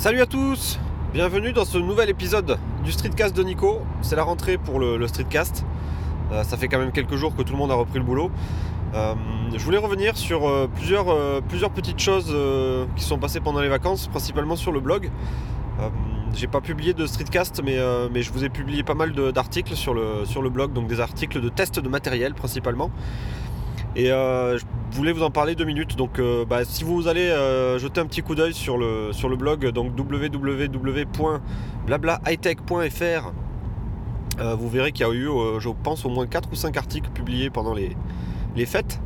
Salut à tous Bienvenue dans ce nouvel épisode du Streetcast de Nico. C'est la rentrée pour le, Streetcast. Euh, ça fait quand même quelques jours que tout le monde a repris le boulot. Euh, je voulais revenir sur euh, plusieurs, petites choses qui sont passées pendant les vacances, principalement sur le blog. J'ai pas publié de streetcast, mais, mais je vous ai publié pas mal d'articles sur le, sur le blog, donc des articles de tests de matériel principalement. Et euh, je voulais vous en parler deux minutes. Donc, euh, bah, si vous allez euh, jeter un petit coup d'œil sur le, sur le blog, donc www.blablahightech.fr, vous verrez qu'il y a eu, je pense, au moins 4 ou 5 articles publiés pendant les, les fêtes.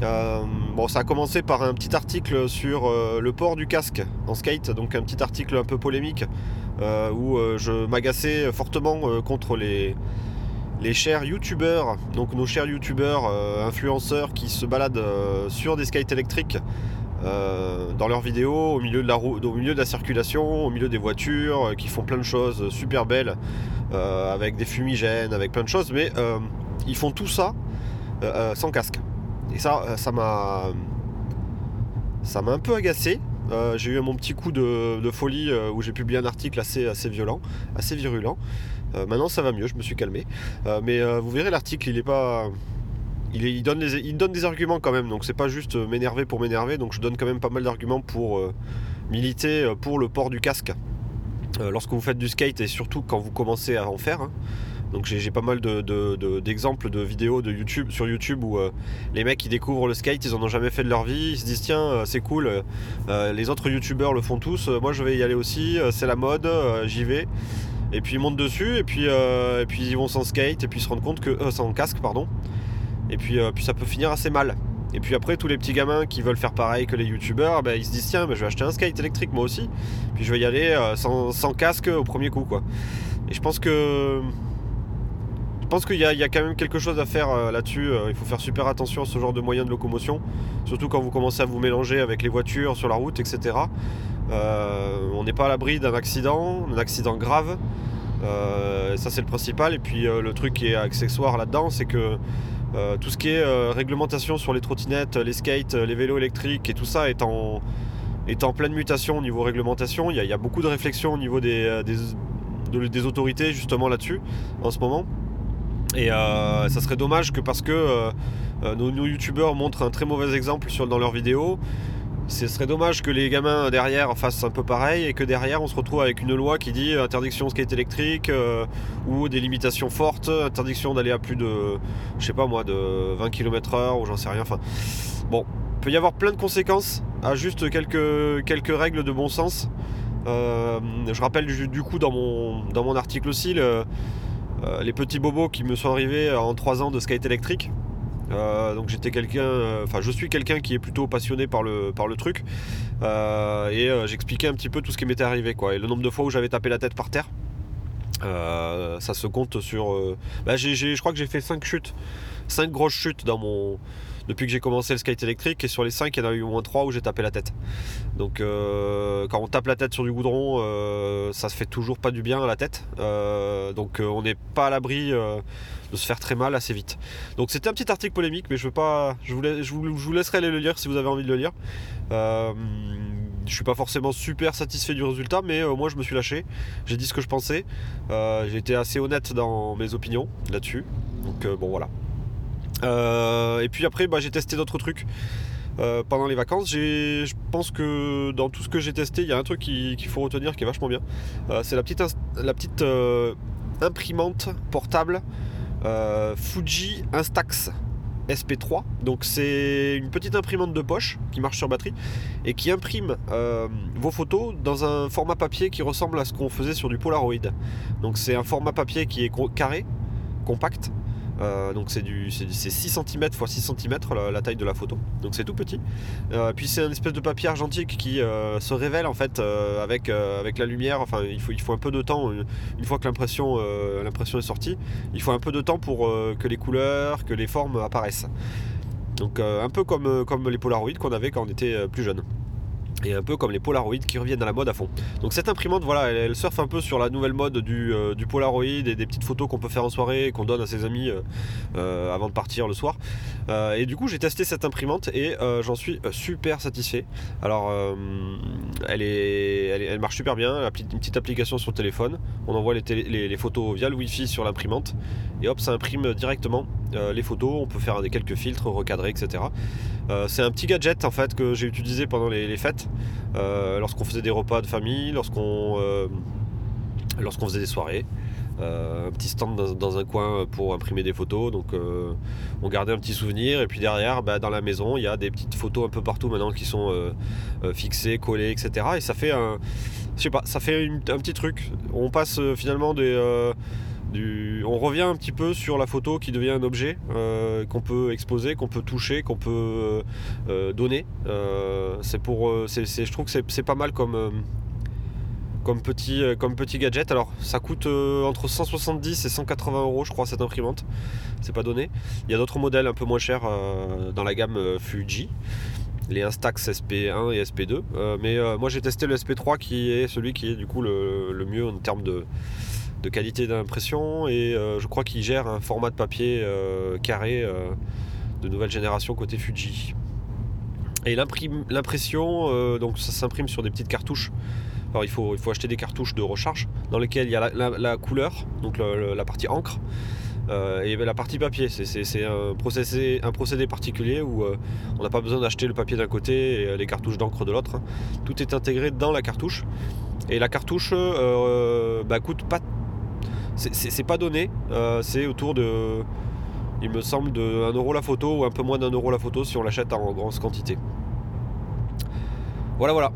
bon, ça a commencé par un petit article sur le port du casque en skate, donc un petit article un peu polémique où je m'agaçais fortement contre les, les chers youtubeurs, donc nos chers youtubeurs euh, influenceurs qui se baladent euh, sur des skates électriques euh, dans leurs vidéos, au milieu, de la circulation, au milieu des voitures, qui font plein de choses super belles, avec des fumigènes, avec plein de choses, mais ils font tout ça sans casque. Et ça, ça m'a. Ça m'a un peu agacé. j'ai eu mon petit coup de, folie où j'ai publié un article assez violent, assez virulent. Euh, maintenant ça va mieux, je me suis calmé. Euh, mais euh, vous verrez l'article, il est pas. Il, donne des arguments quand même, donc c'est pas juste m'énerver pour m'énerver, donc je donne quand même pas mal d'arguments pour militer pour le port du casque. lorsque vous faites du skate et surtout quand vous commencez à en faire. Hein. Donc j'ai pas mal d'exemples de, vidéos de YouTube, sur YouTube où les mecs qui découvrent le skate, ils en ont jamais fait de leur vie, ils se disent tiens c'est cool, les autres youtubeurs le font tous, moi je vais y aller aussi, c'est la mode, j'y vais. Et puis ils montent dessus, et puis, euh, et puis ils vont sans skate, et puis ils se rendent compte que. Euh, sans casque, pardon. Et puis, euh, puis ça peut finir assez mal. Et puis après, tous les petits gamins qui veulent faire pareil que les youtubeurs, ben, ils se disent tiens, je vais acheter un skate électrique moi aussi. Puis je vais y aller sans, casque au premier coup, quoi. Et je pense que. Je pense qu'il y, y, a quand même quelque chose à faire là-dessus. il faut faire super attention à ce genre de moyens de locomotion. Surtout quand vous commencez à vous mélanger avec les voitures sur la route, etc. on n'est pas à l'abri d'un accident, d'un accident grave. Euh, ça c'est le principal. Et puis euh, le truc qui est accessoire là-dedans, c'est que euh, tout ce qui est réglementation sur les trottinettes, les skates, les vélos électriques et tout ça est en, est en pleine mutation au niveau réglementation. Il y a, beaucoup de réflexions au niveau des, des, autorités justement là-dessus en ce moment. Et ça serait dommage que parce que nos, youtubeurs montrent un très mauvais exemple dans leurs vidéos, ce serait dommage que les gamins derrière fassent un peu pareil et que derrière on se retrouve avec une loi qui dit interdiction de skate électrique euh, ou des limitations fortes, interdiction d'aller à plus de, je sais pas moi, de 20 km/h ou j'en sais rien. Enfin, bon, il peut y avoir plein de conséquences à juste quelques, quelques règles de bon sens. Euh, je rappelle du, coup dans mon, dans mon article aussi euh, les petits bobos qui me sont arrivés en 3 ans de skate électrique. Euh, donc j'étais quelqu'un, euh, enfin je suis quelqu'un qui est plutôt passionné par le, par le truc. Euh, et j'expliquais un petit peu tout ce qui m'était arrivé quoi. Et le nombre de fois où j'avais tapé la tête par terre. ça se compte sur. Bah, je crois que j'ai fait 5 chutes. 5 grosses chutes dans mon, depuis que j'ai commencé le skate électrique et sur les 5 il y en a eu au moins 3 où j'ai tapé la tête. Donc quand on tape la tête sur du goudron ça se fait toujours pas du bien à la tête. donc on n'est pas à l'abri de se faire très mal assez vite. Donc c'était un petit article polémique, mais je veux pas, je vous, laisserai aller le lire si vous avez envie de le lire. Euh, je suis pas forcément super satisfait du résultat, mais euh, moi je me suis lâché. J'ai dit ce que je pensais. Euh, j'ai été assez honnête dans mes opinions là-dessus. Donc bon voilà. Et puis après, bah, j'ai testé d'autres trucs. pendant les vacances, je pense que dans tout ce que j'ai testé, il y a un truc qu'il faut retenir qui est vachement bien. c'est la petite, imprimante portable euh, Fuji Instax SP3. Donc c'est une petite imprimante de poche qui marche sur batterie et qui imprime euh, vos photos dans un format papier qui ressemble à ce qu'on faisait sur du Polaroid. Donc c'est un format papier qui est carré, compact, euh, donc c'est du c'est 6 cm x 6 cm la, taille de la photo. Donc c'est tout petit. Euh, puis c'est un espèce de papier argentique qui euh, se révèle en fait avec, la lumière. Enfin il faut, un peu de temps une fois que l'impression l'impression est sortie. Il faut un peu de temps pour que les couleurs, que les formes apparaissent. Donc un peu comme, comme les Polaroids qu'on avait quand on était plus jeune. Et un peu comme les Polaroid qui reviennent à la mode à fond. Donc cette imprimante, voilà, elle, surfe un peu sur la nouvelle mode du, euh, Polaroid et des petites photos qu'on peut faire en soirée, qu'on donne à ses amis euh, euh, avant de partir le soir. et du coup, j'ai testé cette imprimante et j'en suis super satisfait. Alors, elle, est, elle, marche super bien, une petite application sur le téléphone. On envoie les, les photos via le Wi-Fi sur l'imprimante et hop, ça imprime directement les photos. On peut faire des quelques filtres, recadrer, etc. c'est un petit gadget en fait que j'ai utilisé pendant les fêtes. Euh, lorsqu'on faisait des repas de famille, lorsqu'on euh, faisait des soirées. Euh, un petit stand dans, un coin pour imprimer des photos. Donc on gardait un petit souvenir. Et puis derrière, bah, dans la maison, il y a des petites photos un peu partout maintenant qui sont fixées, collées, etc. Et ça fait je sais pas, ça fait un petit truc. On passe finalement des on revient un petit peu sur la photo qui devient un objet euh, qu'on peut exposer, qu'on peut toucher, qu'on peut euh, euh, donner. c'est pour, je trouve que c'est pas mal comme, petit gadget. Alors ça coûte entre 170 et 180 euros, je crois, cette imprimante. C'est pas donné. Il y a d'autres modèles un peu moins chers dans la gamme Fuji les Instax SP1 et SP2. mais moi j'ai testé le SP3 qui est celui qui est du coup le mieux en termes de, de qualité d'impression et euh, je crois qu'il gère un format de papier euh, carré euh, de nouvelle génération côté Fuji. Et l'impression, donc ça s'imprime sur des petites cartouches. Alors il faut, acheter des cartouches de recharge dans lesquelles il y a la, couleur, donc la partie encre, et la partie papier. C'est un procédé, un procédé particulier où on n'a pas besoin d'acheter le papier d'un côté et les cartouches d'encre de l'autre. Hein. Tout est intégré dans la cartouche. Et la cartouche bah, coûte pas c'est pas donné. Euh, c'est autour de, il me semble, de 1 euro la photo ou un peu moins d'un euro la photo si on l'achète en grosse quantité. Voilà, voilà.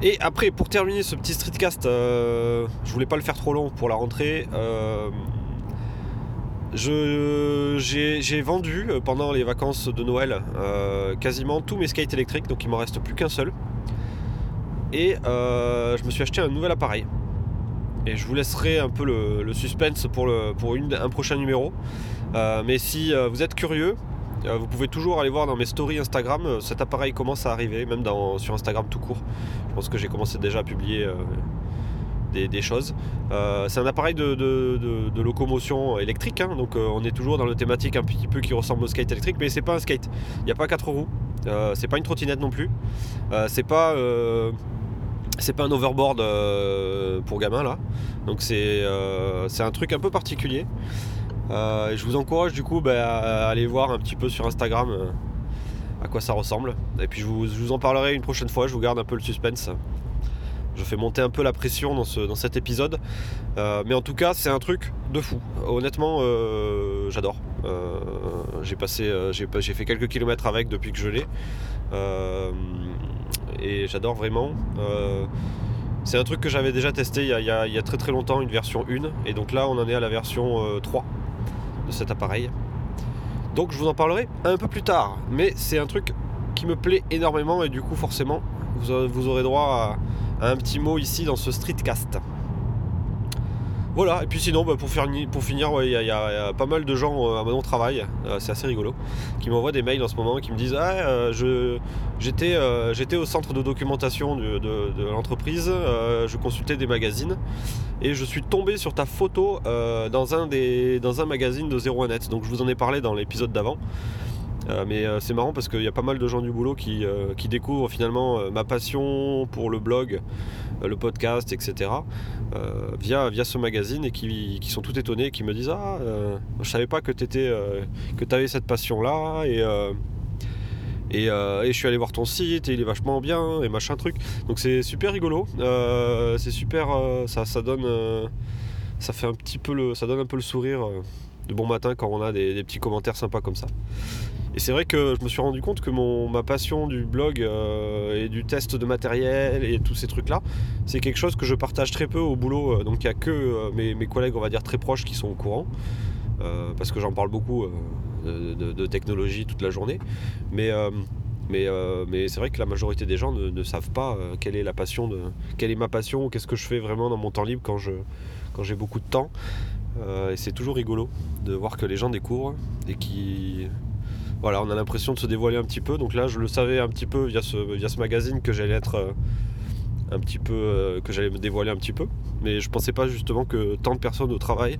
Et après, pour terminer ce petit streetcast, euh, je voulais pas le faire trop long pour la rentrée. Euh, j'ai vendu pendant les vacances de Noël quasiment tous mes skates électriques, donc il m'en reste plus qu'un seul. Et je me suis acheté un nouvel appareil. Et je vous laisserai un peu le, suspense pour, pour un prochain numéro. Euh, mais si euh, vous êtes curieux, euh, vous pouvez toujours aller voir dans mes stories Instagram. Cet appareil commence à arriver, même sur Instagram tout court. Je pense que j'ai commencé déjà à publier des, choses. c'est un appareil de, locomotion électrique, hein. donc on est toujours dans le thématique un petit peu qui ressemble au skate électrique, mais c'est pas un skate. Il n'y a pas quatre roues, c'est pas une trottinette non plus, c'est pas c'est pas un overboard euh, pour gamin là. Donc euh, c'est un truc un peu particulier. Euh, je vous encourage du coup bah, à aller voir un petit peu sur Instagram à quoi ça ressemble. Et puis je vous, en parlerai une prochaine fois, je vous garde un peu le suspense. Je fais monter un peu la pression dans, ce, dans cet épisode. mais en tout cas, c'est un truc de fou. Honnêtement, j'adore. j'ai passé, j'ai fait quelques kilomètres avec depuis que je l'ai et j'adore vraiment. Euh, c'est un truc que j'avais déjà testé il y, a, très très longtemps, une version 1, et donc là on en est à la version 3 euh, de cet appareil. Donc je vous en parlerai un peu plus tard, mais c'est un truc qui me plaît énormément et du coup forcément vous aurez, droit à un petit mot ici dans ce streetcast. Voilà, et puis sinon, bah, pour, finir, il y, a pas mal de gens euh, à mon travail, euh, c'est assez rigolo, qui m'envoient des mails en ce moment qui me disent Ah, euh, j'étais au centre de documentation de, l'entreprise, je consultais des magazines, et je suis tombé sur ta photo dans, un dans un magazine de 01net. Donc je vous en ai parlé dans l'épisode d'avant. Mais c'est marrant parce qu'il y a pas mal de gens du boulot qui, qui découvrent finalement ma passion pour le blog, le podcast, etc. Euh, via, via ce magazine et qui, sont tout étonnés, qui me disent Ah, euh, je savais pas que tu euh, avais cette passion-là et, et, je suis allé voir ton site et il est vachement bien et machin truc. Donc c'est super rigolo, c'est super, ça, ça donne, ça fait un petit peu le, ça donne un peu le sourire de bon matin quand on a des petits commentaires sympas comme ça. Et c'est vrai que je me suis rendu compte que mon, ma passion du blog euh, et du test de matériel et tous ces trucs-là, c'est quelque chose que je partage très peu au boulot. Euh, donc il n'y a que euh, mes, collègues, on va dire, très proches qui sont au courant. parce que j'en parle beaucoup de, technologie toute la journée. Mais, mais, mais c'est vrai que la majorité des gens ne, savent pas quelle est la passion de, quelle est ma passion qu'est-ce que je fais vraiment dans mon temps libre quand je quand j'ai beaucoup de temps. et c'est toujours rigolo de voir que les gens découvrent et qui voilà, on a l'impression de se dévoiler un petit peu. Donc là, je le savais un petit peu via ce, magazine que j'allais être euh, un petit peu, euh, que j'allais me dévoiler un petit peu. Mais je pensais pas justement que tant de personnes au travail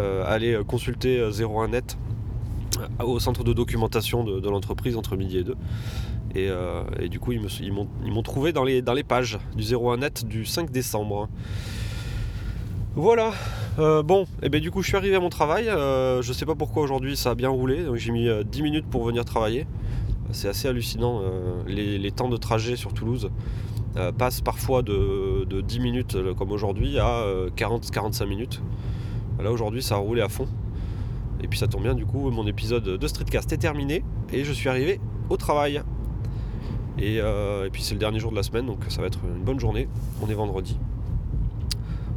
euh, allaient consulter 01net au centre de documentation de, l'entreprise entre midi et deux. Et, du coup, ils, m'ont trouvé dans les, dans les pages du 01net du 5 décembre. Voilà. Euh, bon, et eh bien du coup je suis arrivé à mon travail. Euh, je sais pas pourquoi aujourd'hui ça a bien roulé. Donc j'ai mis 10 euh, minutes pour venir travailler. C'est assez hallucinant. Les, temps de trajet sur Toulouse passent parfois de, 10 minutes comme aujourd'hui à 40-45 minutes. Là aujourd'hui ça a roulé à fond. Et puis ça tombe bien du coup mon épisode de Streetcast est terminé et je suis arrivé au travail. Et puis c'est le dernier jour de la semaine donc ça va être une bonne journée. On est vendredi.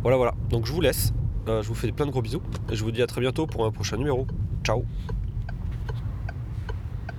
Voilà, voilà. Donc je vous laisse. Euh, je vous fais plein de gros bisous. Et je vous dis à très bientôt pour un prochain numéro. Ciao